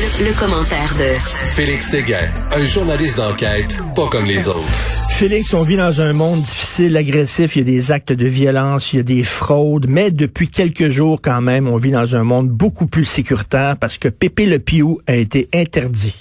Le, commentaire de Félix Séguin, un journaliste d'enquête pas comme les autres. Félix, on vit dans un monde difficile, agressif, il y a des actes de violence, il y a des fraudes, mais depuis quelques jours quand même, on vit dans un monde beaucoup plus sécuritaire parce que Pépé Le Piou a été interdit.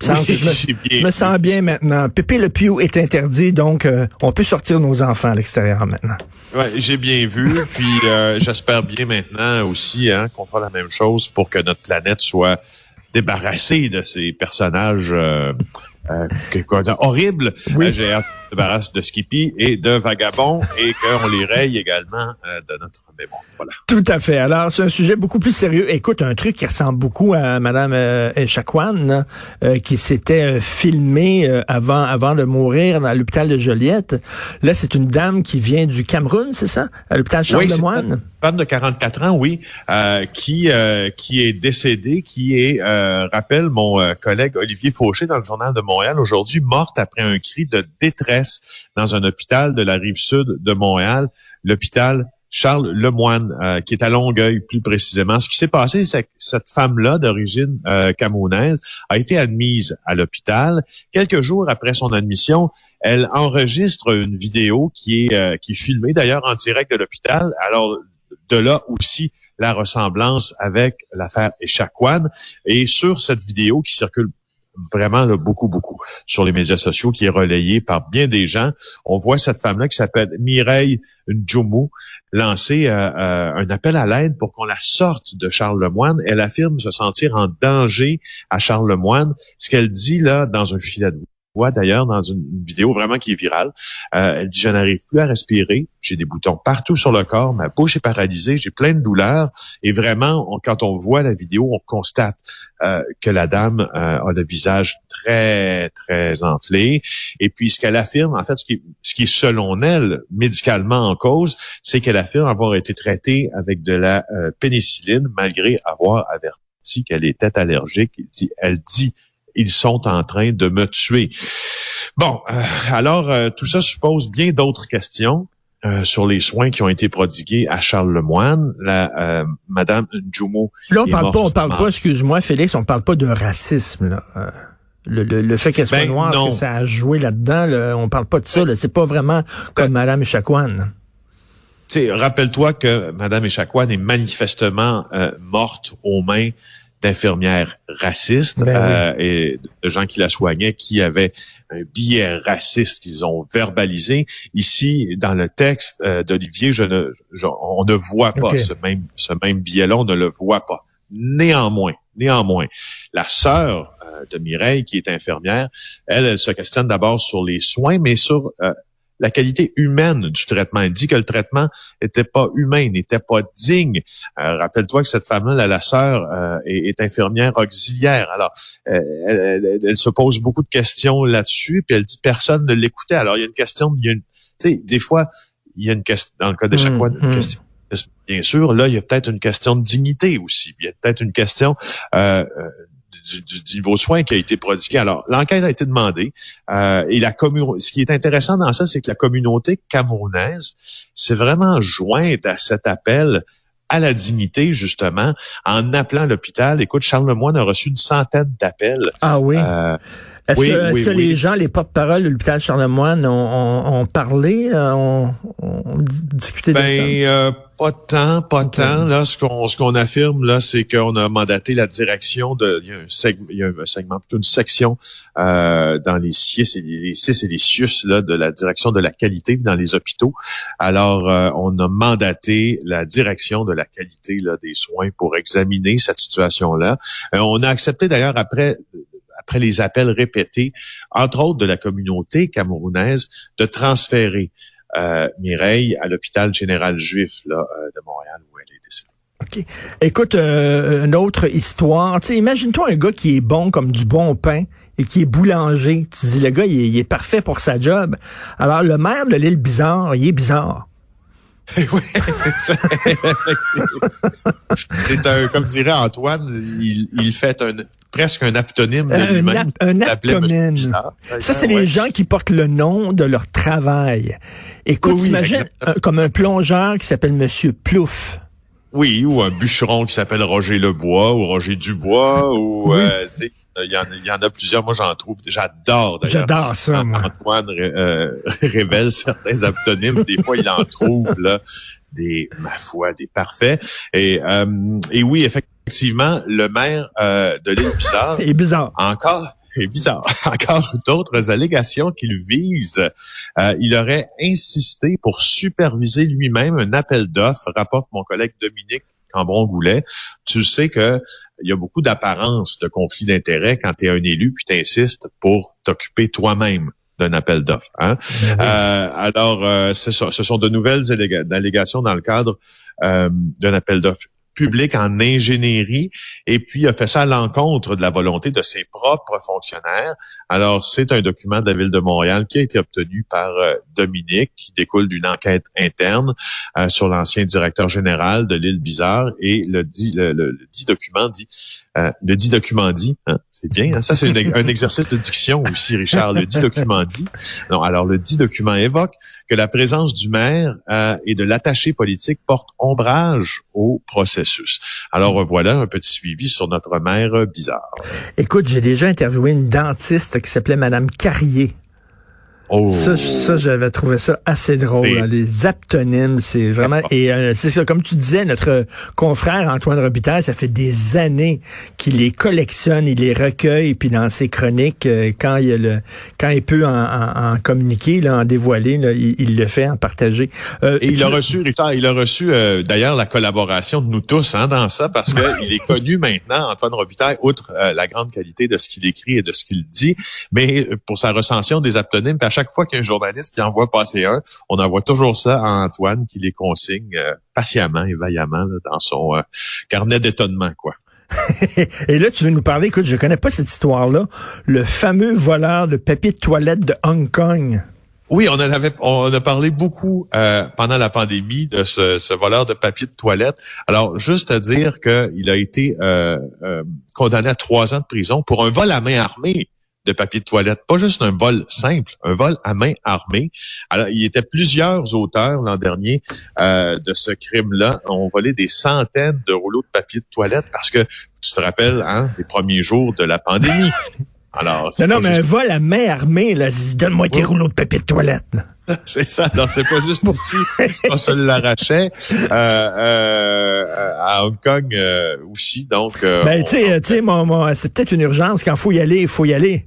je, me, sens bien maintenant. Pépé Le Piou est interdit, donc euh, on peut sortir nos enfants à l'extérieur maintenant. Ouais, j'ai bien vu. Puis euh, j'espère bien maintenant aussi hein, qu'on fera la même chose pour que notre planète soit débarrassée de ces personnages euh, euh, quoi dire, horribles. Oui. Euh, hâte de de Skippy et de Vagabond et qu'on les raye également euh, de notre mémoire. Voilà. Tout à fait. Alors, c'est un sujet beaucoup plus sérieux. Écoute, un truc qui ressemble beaucoup à Madame euh, euh qui s'était filmée avant avant de mourir dans l'hôpital de Joliette. Là, c'est une dame qui vient du Cameroun, c'est ça? À l'hôpital Charles-de-Moine femme de 44 ans, oui, euh, qui euh, qui est décédée, qui est, euh, rappelle mon euh, collègue Olivier Fauché dans le journal de Montréal aujourd'hui, morte après un cri de détresse dans un hôpital de la rive sud de Montréal, l'hôpital Charles Lemoine, euh, qui est à Longueuil plus précisément. Ce qui s'est passé, c'est que cette femme-là, d'origine euh, camerounaise, a été admise à l'hôpital. Quelques jours après son admission, elle enregistre une vidéo qui est, qui est filmée d'ailleurs en direct de l'hôpital. Alors, de là aussi la ressemblance avec l'affaire Echaquan. Et sur cette vidéo qui circule vraiment beaucoup, beaucoup sur les médias sociaux, qui est relayée par bien des gens. On voit cette femme-là qui s'appelle Mireille Njoumou lancer euh, euh, un appel à l'aide pour qu'on la sorte de Charles Lemoine. Elle affirme se sentir en danger à Charles Lemoine. Ce qu'elle dit là dans un filet de voit d'ailleurs dans une, vidéo vraiment qui est virale. Euh, elle dit je n'arrive plus à respirer, j'ai des boutons partout sur le corps, ma bouche est paralysée, j'ai plein de douleurs et vraiment quand on voit la vidéo, on constate euh, que la dame euh, a le visage très très enflé. Et puis ce qu'elle affirme en fait ce qui ce qui est selon elle médicalement en cause, c'est qu'elle affirme avoir été traitée avec de la pénicilline malgré avoir averti qu'elle était allergique. Elle dit, elle dit ils sont en train de me tuer. Bon, euh, alors euh, tout ça suppose bien d'autres questions. Euh, sur les soins qui ont été prodigués à Charles Lemoine, la Madame Njumo. Là, on parle pas, on parle pas, excuse-moi, Félix, on parle pas de racisme. Là. Le, le, fait qu'elle soit ben, noire, que ça a joué là-dedans, là, on parle pas de ça. C'est pas vraiment comme ben, Madame Echaquan. Rappelle-toi que Madame Echaquan est manifestement morte aux mains d'infirmières racistes ben euh, et de gens qui la soignaient qui avaient un billet raciste qu'ils ont verbalisé. Ici, dans le texte euh, d'Olivier, je ne, on ne voit pas ce même ce même billet-là, on ne le voit pas. Néanmoins, néanmoins, la sœur euh, de Mireille, qui est infirmière, elle, elle se questionne d'abord sur les soins, mais sur la qualité humaine du traitement. Elle dit que le traitement n'était pas humain, n'était pas digne. Euh, rappelle-toi que cette femme-là, la, sœur, euh, est, infirmière auxiliaire. Alors, euh, elle, se pose beaucoup de questions là-dessus, puis elle dit personne ne l'écoutait. Alors, il y a une question, il y a une, tu sais, des fois, il y a une question, dans le cas de chaque fois, une question bien sûr. Là, il y a peut-être une question de dignité aussi. Il y a peut-être une question euh, du, du, niveau soin qui a été prodigué. Alors, l'enquête a été demandée euh, et la ce qui est intéressant dans ça, c'est que la communauté camerounaise s'est vraiment jointe à cet appel à la dignité, justement, en appelant l'hôpital. Écoute, Charles Lemoyne a reçu une centaine d'appels. Ah oui? Euh, est-ce que, les gens, les porte-parole de l'hôpital Charlemagne ont, ont, parlé, euh, ont, discuté de ça? Ben, euh, pas tant, pas tant. Là, ce qu'on ce qu'on affirme là, c'est qu'on a mandaté la direction de. Il y a un, segment, il y a un segment, plutôt une section euh, dans les CIS et les, les CIS et les CIUS là de la direction de la qualité dans les hôpitaux. Alors, on a mandaté la direction de la qualité là des soins pour examiner cette situation là. on a accepté d'ailleurs après après les appels répétés, entre autres de la communauté camerounaise, de transférer euh, Mireille à l'hôpital général juif là, euh, de Montréal où elle est décédée. OK. Écoute, euh, une autre histoire. Imagine-toi un gars qui est bon comme du bon pain et qui est boulanger. Tu dis, le gars, il est, parfait pour sa job. Alors, le maire de l'île Bizarre, il est bizarre. oui, c'est ça, C'est un, comme dirait Antoine, il, il fait un, presque un aptonyme de lui-même. Un, aptonyme. Ça, c'est les gens qui portent le nom de leur travail. Écoute, imagine comme un plongeur qui s'appelle Monsieur Plouf. Oui, ou un bûcheron qui s'appelle Roger Lebois ou Roger Dubois ou euh, il y, en, il y en a plusieurs. Moi, j'en trouve. J'adore d'ailleurs. J'adore ça. Moi. Antoine euh, révèle certains aptonymes. Des fois, il en trouve là des, ma foi, des parfaits. Et, euh, et oui, effectivement, le maire euh, de l'île Bizarre. est bizarre. Encore est bizarre. Encore d'autres allégations qu'il vise. Euh, il aurait insisté pour superviser lui-même un appel d'offres, rapporte mon collègue Dominique Cambron-Goulet. Tu sais que il y a beaucoup d'apparence de conflit d'intérêts quand tu es un élu puis tu insistes pour t'occuper toi-même d'un appel d'offres. Hein? Ben euh, alors, euh, ce sont de nouvelles allégations dans le cadre euh, d'un appel d'offres public en ingénierie et puis a fait ça à l'encontre de la volonté de ses propres fonctionnaires. Alors, c'est un document de la Ville de Montréal qui a été obtenu par euh, Dominique, qui découle d'une enquête interne euh, sur l'ancien directeur général de l'île Bizarre et le dit, le, dit document dit, euh, le dit document dit, hein, c'est bien, hein, ça c'est un exercice de diction aussi, Richard, le dit document dit. Non, alors le dit document évoque que la présence du maire et de l'attaché politique porte ombrage au procès alors voilà un petit suivi sur notre mère bizarre. Écoute, j'ai déjà interviewé une dentiste qui s'appelait Madame Carrier. Oh. Ça, ça j'avais trouvé ça assez drôle. Hein. Les aptonymes, c'est vraiment... et euh, c'est ça, comme tu disais, notre confrère Antoine Robitaille, ça fait des années qu'il les collectionne, il les recueille, puis dans ses chroniques, euh, quand il le, quand il peut en, communiquer, là, en dévoiler, là, il, le fait, en partager. Euh, et il a reçu, Richard, il a reçu d'ailleurs la collaboration de nous tous hein, dans ça, parce qu'il est connu maintenant, Antoine Robitaille, outre la grande qualité de ce qu'il écrit et de ce qu'il dit, mais pour sa recension des aptonymes, à chaque chaque fois qu'il y a un journaliste qui envoie passer un, on envoie toujours ça à Antoine qui les consigne euh, patiemment et vaillamment dans son euh, carnet d'étonnement, quoi. et là, tu veux nous parler, écoute, je connais pas cette histoire-là, le fameux voleur de papier de toilette de Hong Kong. Oui, on en avait, on a parlé beaucoup euh, pendant la pandémie de ce, voleur de papier de toilette. Alors, juste à dire qu'il a été condamné à trois ans de prison pour un vol à main armée de papier de toilette. Pas juste un vol simple, un vol à main armée. Alors, il y était plusieurs auteurs l'an dernier euh, de ce crime-là ont volé des centaines de rouleaux de papier de toilette parce que tu te rappelles, hein, des premiers jours de la pandémie. Alors, non, non, mais un vol à main armée, là, donne-moi tes rouleaux de papier de toilette. C'est ça. Non, c'est pas juste ici qu'on se l'arrachait. Euh, euh, à Hong Kong euh, aussi, donc. ben, tu sais, tu sais, c'est peut-être une urgence. Quand faut y aller, il faut y aller.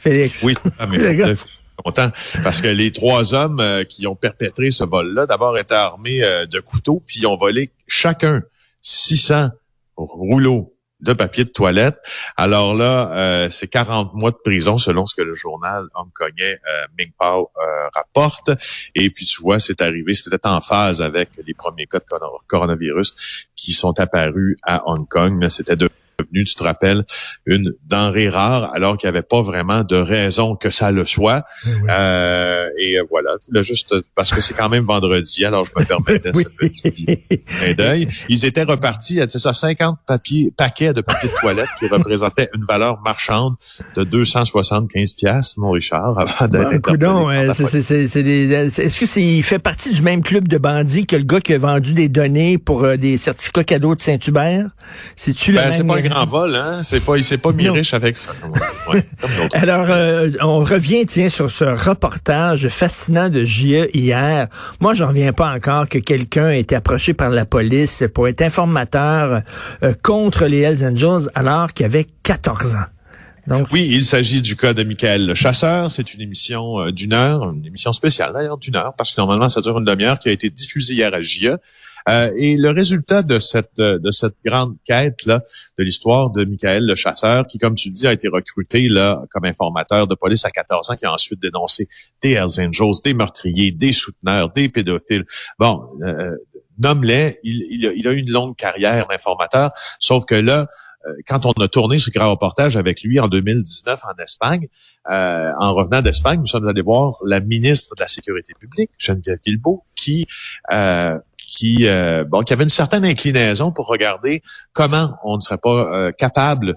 Félix. Oui, ah, mais content parce que les trois hommes euh, qui ont perpétré ce vol-là, d'abord étaient armés euh, de couteaux, puis ils ont volé chacun 600 rouleaux de papier de toilette. Alors là, euh, c'est 40 mois de prison selon ce que le journal hongkongais euh, Mingpao rapporte. Et puis tu vois, c'est arrivé, c'était en phase avec les premiers cas de coronavirus qui sont apparus à Hong Kong, mais c'était de devenu, tu te rappelles, une denrée rare, alors qu'il n'y avait pas vraiment de raison que ça le soit. Eh euh, et euh, voilà, là, juste parce que c'est quand même vendredi, alors je me permettais ce petit d'œil. Ils étaient repartis à ça, 50 papiers, paquets de papier de toilette qui représentaient une valeur marchande de 275 pièces, mon Richard, avant d'être bon, Est-ce que c'est il fait partie du même club de bandits que le gars qui a vendu des données pour euh, des certificats cadeaux de Saint-Hubert? C'est-tu ben, même en vol, hein? C'est pas, il s'est pas mis riche avec ça. Alors, euh, on revient, tiens, sur ce reportage fascinant de JE hier. Moi, je reviens pas encore que quelqu'un ait été approché par la police pour être informateur euh, contre les Hells Angels alors qu'il avait 14 ans. Donc... Oui, il s'agit du cas de Michael le Chasseur. C'est une émission euh, d'une heure, une émission spéciale d'ailleurs d'une heure, parce que normalement ça dure une demi-heure, qui a été diffusée hier à JE. Euh, et le résultat de cette euh, de cette grande quête là de l'histoire de Michael le chasseur, qui comme tu dis a été recruté là comme informateur de police à 14 ans, qui a ensuite dénoncé des Hells Angels, des meurtriers, des souteneurs, des pédophiles. Bon, euh, nomme-les. Il, il, a, il a eu une longue carrière d'informateur, sauf que là, euh, quand on a tourné ce grand reportage avec lui en 2019 en Espagne, euh, en revenant d'Espagne, nous sommes allés voir la ministre de la Sécurité publique, Geneviève Guilbeault, qui euh, qui, euh, bon, qui avait une certaine inclinaison pour regarder comment on ne serait pas euh, capable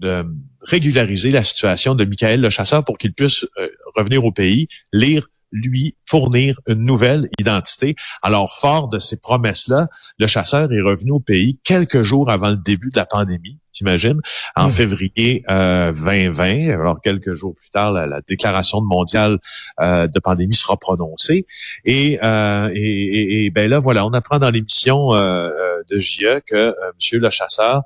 de régulariser la situation de Michael le chasseur pour qu'il puisse euh, revenir au pays, lire lui fournir une nouvelle identité. Alors, fort de ces promesses-là, le chasseur est revenu au pays quelques jours avant le début de la pandémie, t'imagines, en mmh. février euh, 2020. Alors, quelques jours plus tard, la, déclaration mondiale euh, de pandémie sera prononcée. Et, euh, et, et, ben là, voilà, on apprend dans l'émission euh, euh de JE que euh, Monsieur le chasseur,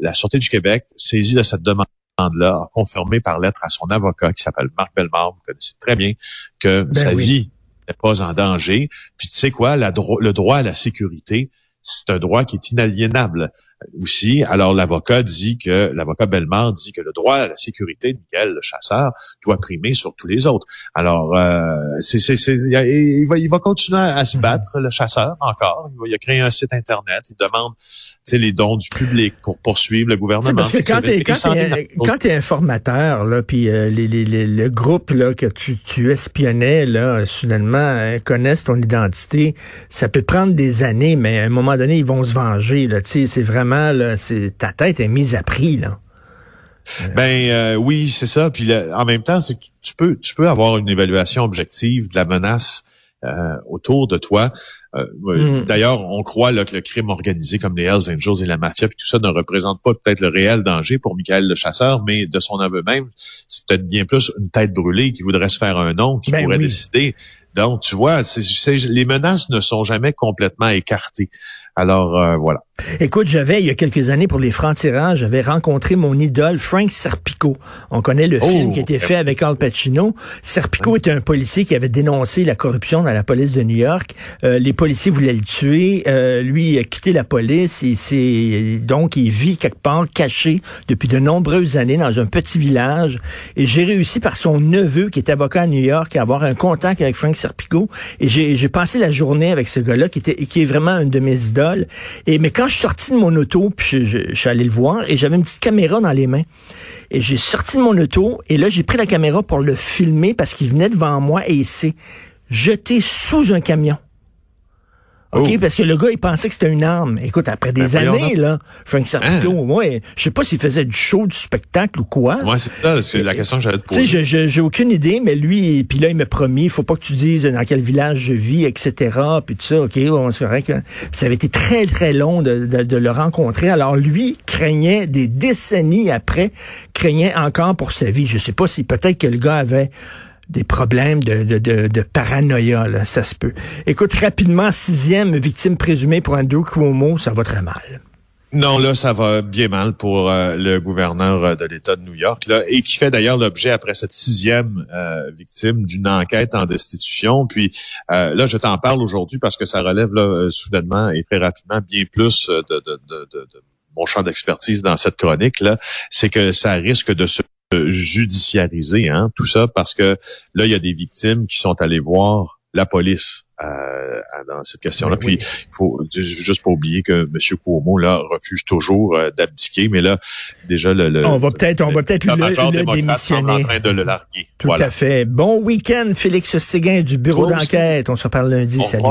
la Sûreté du Québec, saisit de cette demande là confirmé par lettre à son avocat qui s'appelle Marc Bellemare. Vous connaissez très bien que ben sa vie n'est pas en danger. Puis tu sais quoi, le droit à la sécurité, c'est un droit qui est inaliénable aussi. Alors l'avocat dit que l'avocat Bellemare dit que le droit à la sécurité de Miguel le chasseur doit primer sur tous les autres. Alors euh, c'est, c'est, c'est, il, va, il va continuer à se battre le chasseur encore. Il, va, il a créé un site internet. Il demande les dons du public pour poursuivre le gouvernement. Parce que quand t'es quand es informateur là, puis euh, les, les, le groupe là que tu, tu espionnais là, soudainement euh, connaissent ton identité, ça peut prendre des années, mais à un moment donné ils vont se venger là. Tu sais, ta tête est mise à prix là. Ben euh, oui, c'est ça. Puis en même temps, c'est tu peux tu peux avoir une évaluation objective de la menace euh, autour de toi. Euh, mm. D'ailleurs, on croit là, que le crime organisé comme les Hells Angels et la mafia, puis tout ça ne représente pas peut-être le réel danger pour Michael le chasseur, mais de son aveu même, c'est peut-être bien plus une tête brûlée qui voudrait se faire un nom, qui ben pourrait décider. Donc, tu vois, les menaces ne sont jamais complètement écartées. Alors, voilà. Écoute, j'avais, il y a quelques années, pour les francs-tirants, j'avais rencontré mon idole, Frank Serpico. On connaît le film qui a été oh, fait avec Al Pacino. Serpico était un policier qui avait dénoncé la corruption dans la police de New York. Euh, les policiers voulaient le tuer. Euh, lui, il a quitté la police et c'est donc il vit quelque part caché depuis de nombreuses années dans un petit village. Et j'ai réussi par son neveu, qui est avocat à New York, à avoir un contact avec Frank Serpico. Et j'ai passé la journée avec ce gars-là, qui était qui est vraiment une de mes idoles. Et mais quand je suis sorti de mon auto, puis je, suis allé le voir, et j'avais une petite caméra dans les mains. Et j'ai sorti de mon auto, et là, j'ai pris la caméra pour le filmer parce qu'il venait devant moi et il s'est jeté sous un camion. OK, oh. parce que le gars, il pensait que c'était une arme. Écoute, après des ben, années, là, Frank Serpico, hein? moi, je sais pas s'il faisait du show, du spectacle ou quoi. Moi, c'est ça, c'est la question que j'allais te poser. Tu sais, j'ai aucune idée, mais lui, puis là, il m'a promis, il faut pas que tu dises dans quel village je vis, etc., puis tout ça, OK, on c'est vrai que ça avait été très, très long de, de, de le rencontrer. Alors, lui craignait, des décennies après, craignait encore pour sa vie. Je sais pas si peut-être que le gars avait des problèmes de, de, de, de paranoïa, là, ça se peut. Écoute, rapidement, sixième victime présumée pour Andrew Cuomo, ça va très mal. Non, là, ça va bien mal pour euh, le gouverneur euh, de l'État de New York, là, et qui fait d'ailleurs l'objet, après cette sixième euh, victime, d'une enquête en destitution. Puis là, je t'en parle aujourd'hui parce que ça relève là, soudainement et très rapidement bien plus de, de, de, de mon champ d'expertise dans cette chronique-là. C'est que ça risque de se judiciariser, hein, tout ça parce que là, il y a des victimes qui sont allées voir la police euh, dans cette question-là. Puis il faut juste pas oublier que M. Cuomo là refuse toujours euh, d'abdiquer, mais là déjà le, on va peut-être on va peut-être le, le, démissionner. en train de le larguer. Tout à fait. Bon week-end, Félix Séguin du bureau d'enquête. On se reparle lundi. Salut.